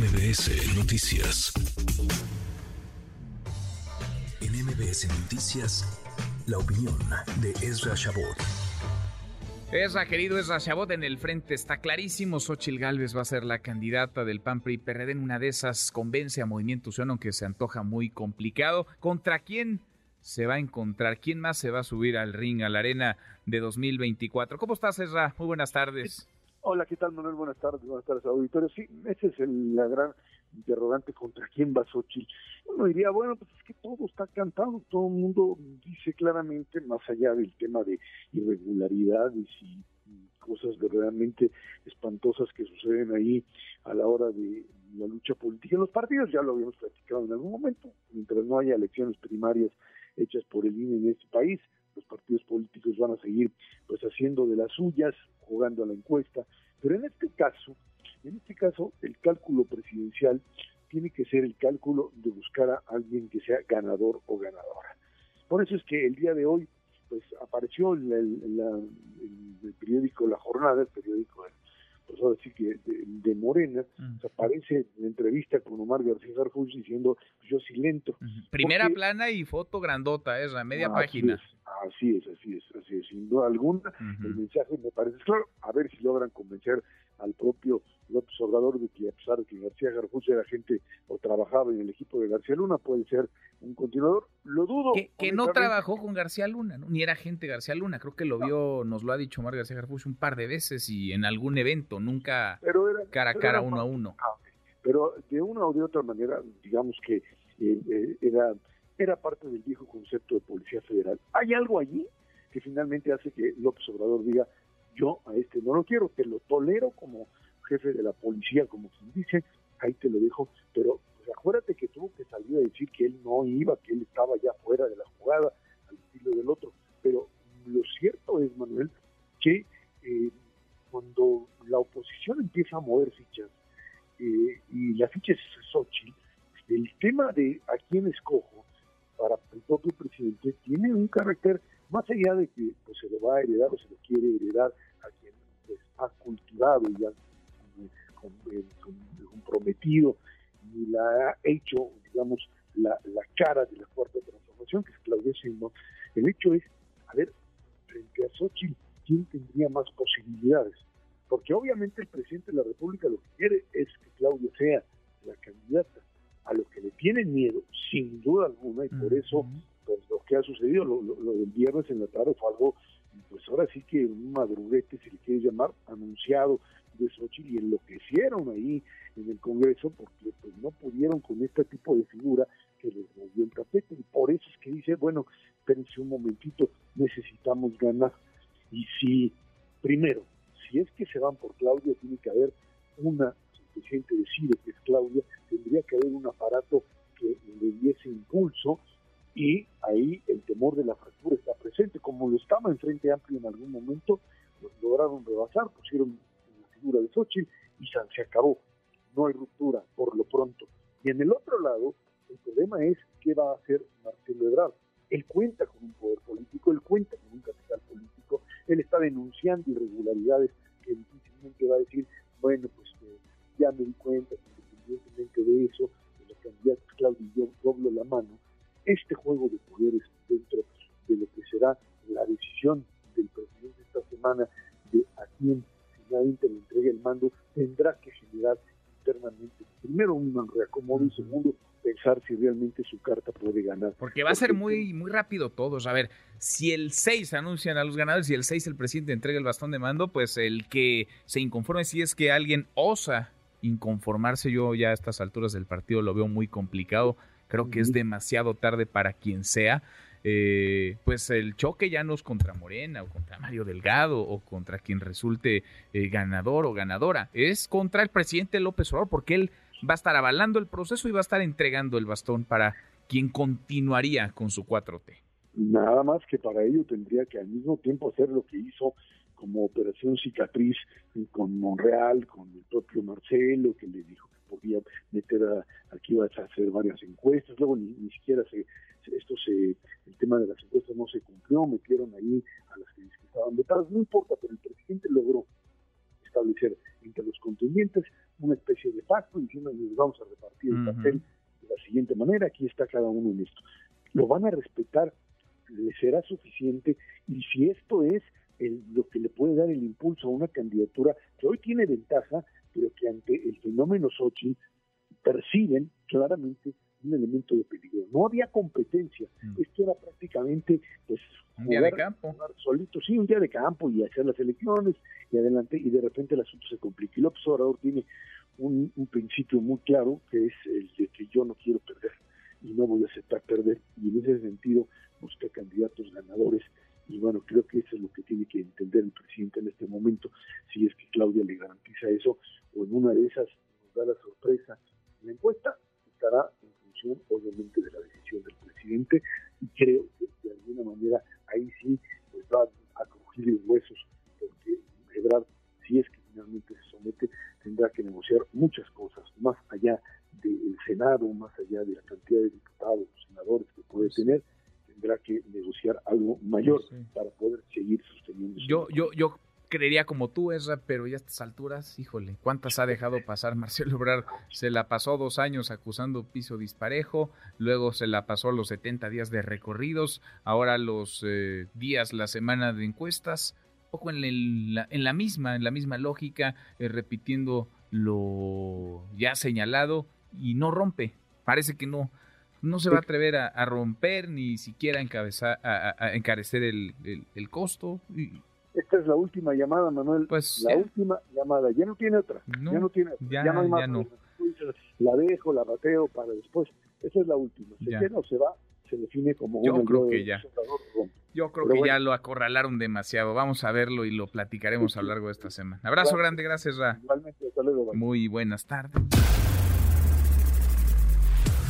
MBS Noticias. En MBS Noticias, la opinión de Ezra Shabot. Ezra, querido Ezra Chabot, en el frente está clarísimo. Xochil Gálvez va a ser la candidata del PAN PRI PRD. En una de esas convence a Movimiento Ciudadano, aunque se antoja muy complicado. ¿Contra quién se va a encontrar? ¿Quién más se va a subir al ring, a la arena de 2024? ¿Cómo estás, Ezra? Muy buenas tardes. Hola, ¿qué tal, Manuel? Buenas tardes, buenas tardes, auditorio. Sí, ese es el, la gran interrogante contra quién va Xochitl. Uno diría, bueno, pues es que todo está cantado, todo el mundo dice claramente, más allá del tema de irregularidades y cosas verdaderamente espantosas que suceden ahí a la hora de la lucha política. En los partidos ya lo habíamos platicado en algún momento, mientras no haya elecciones primarias hechas por el INE en este país, los partidos políticos van a seguir pues haciendo de las suyas, jugando a la encuesta, pero en este caso, en este caso el cálculo presidencial tiene que ser el cálculo de buscar a alguien que sea ganador o ganadora. Por eso es que el día de hoy pues apareció en el, periódico La Jornada, el periódico pues ahora sí que de, Morena, aparece en entrevista con Omar García Garfus diciendo yo silento. Primera plana y foto grandota, es la media página. Así es, así es, así es, sin duda alguna. El mensaje me parece claro. A ver si logran convencer al propio López Obrador de que a pesar de que García Garfus era gente o trabajaba en el equipo de García Luna, puede ser un continuador. Lo dudo. Que, no trabajó con García Luna, ni era gente García Luna. Creo que lo vio, nos lo ha dicho Omar García Garfus un par de veces y en algún evento, nunca cara a cara, uno a uno. Pero de una o de otra manera, digamos que eh, eh, era era parte del viejo concepto de Policía Federal. Hay algo allí que finalmente hace que López Obrador diga, yo a este no lo quiero, te lo tolero como jefe de la policía, como quien dice, ahí te lo dejo, pero pues, acuérdate que tuvo que salir a decir que él no iba, que él estaba ya fuera de la jugada, al estilo del otro. Pero lo cierto es, Manuel, que eh, cuando la oposición empieza a mover fichas, eh, y la ficha es Xochitl, el tema de a quién escojo propio presidente tiene un carácter más allá de que pues, se lo va a heredar o se lo quiere heredar a quien pues, ha cultivado y ha comprometido y la ha hecho, digamos, la, cara de la cuarta transformación, que es Claudia Sheinbaum. El hecho es, a ver, frente a Xochitl, ¿quién tendría más posibilidades? Porque obviamente el presidente de la República lo que quiere es que Claudia sea la candidata a lo que le tienen miedo, sin duda alguna, y por eso pues, lo que ha sucedido, lo, del viernes en la tarde fue algo, pues ahora sí que un madruguete, si le quiere llamar, anunciado de Xochitl y enloquecieron ahí en el Congreso porque pues no pudieron con este tipo de figura que les movió el tapete y por eso es que dice, bueno, espérense un momentito, necesitamos ganar. Y si, primero, si es que se van por Claudia, tiene que haber una, el decide que es Claudia, tendría que haber un aparato que le diese impulso y ahí el temor de la fractura está presente, como lo estaba en Frente Amplio en algún momento, lo lograron rebasar, pusieron la figura de Xochitl y se acabó, no hay ruptura por lo pronto. Y en el otro lado, el problema es qué va a hacer Marcelo Ebrard. Él cuenta con un poder político, él cuenta con un capital político, él está denunciando irregularidades que difícilmente va a decir, bueno, pues ya me di cuenta, independientemente de eso, de los candidatos Claudio y yo doblo la mano, este juego de poderes dentro de lo que será la decisión del presidente esta semana de a quién finalmente le entregue el mando, tendrá que generar internamente, primero un reacomodo y segundo pensar si realmente su carta puede ganar. Porque va a ser muy, muy rápido todos. A ver, si el 6 anuncian a los ganadores y el 6 el presidente entrega el bastón de mando, pues el que se inconforme si es que alguien osa inconformarse. Yo ya a estas alturas del partido lo veo muy complicado. Creo que es demasiado tarde para quien sea. Eh, pues el choque ya no es contra Morena o contra Mario Delgado o contra quien resulte eh, ganador o ganadora, es contra el presidente López Obrador porque él va a estar avalando el proceso y va a estar entregando el bastón para quien continuaría con su 4T. Nada más que para ello tendría que al mismo tiempo hacer lo que hizo como operación cicatriz con Monreal, con propio Marcelo, que le dijo que podía meter a, aquí iba a hacer varias encuestas, luego ni, ni siquiera se, esto se, el tema de las encuestas no se cumplió, metieron ahí a las que estaban vetadas, no importa, pero el presidente logró establecer entre los contendientes una especie de pacto diciendo nos vamos a repartir el papel de la siguiente manera, aquí está cada uno en esto. Lo van a respetar, le será suficiente y si esto es lo que le puede dar el impulso a una candidatura que hoy tiene ventaja, ante el fenómeno Xochitl perciben claramente un elemento de peligro. No había competencia, mm. esto era prácticamente pues un día de campo. Solito, sí, un día de campo y hacer las elecciones y adelante y de repente el asunto se complica. Y López Obrador tiene un, un principio muy claro que es el de que yo no quiero perder y no voy a aceptar perder y en ese sentido busca candidatos ganadores y bueno, creo que eso es lo que tiene que entender el presidente en y creo que de alguna manera ahí sí pues va a crujir los huesos, porque Ebrard, si es que finalmente se somete, tendrá que negociar muchas cosas, más allá del Senado, más allá de la cantidad de diputados, senadores que puede tener, tendrá que negociar algo mayor para poder seguir sosteniendo. Yo, yo, yo creería como tú, Ezra, pero ya a estas alturas, híjole, ¿cuántas ha dejado pasar Marcelo Obrar? Se la pasó dos años acusando piso disparejo, luego se la pasó los 70 días de recorridos, ahora los eh, días, la semana de encuestas, poco en, la, en la misma, en la misma lógica, eh, repitiendo lo ya señalado y no rompe. Parece que no, no se va a atrever a, romper ni siquiera encabezar, a, encarecer el, el, costo. Esta es la última llamada, Manuel. Pues la última llamada. Ya no tiene otra. ya no tiene Ya, no hay más. La dejo, la bateo para después. Esa es la última. Se queda o se va, se define como Yo creo que ya. Yo creo que ya lo acorralaron demasiado. Vamos a verlo y lo platicaremos a lo largo de esta semana. Abrazo grande, gracias, Ra. Igualmente, hasta luego. Muy buenas tardes.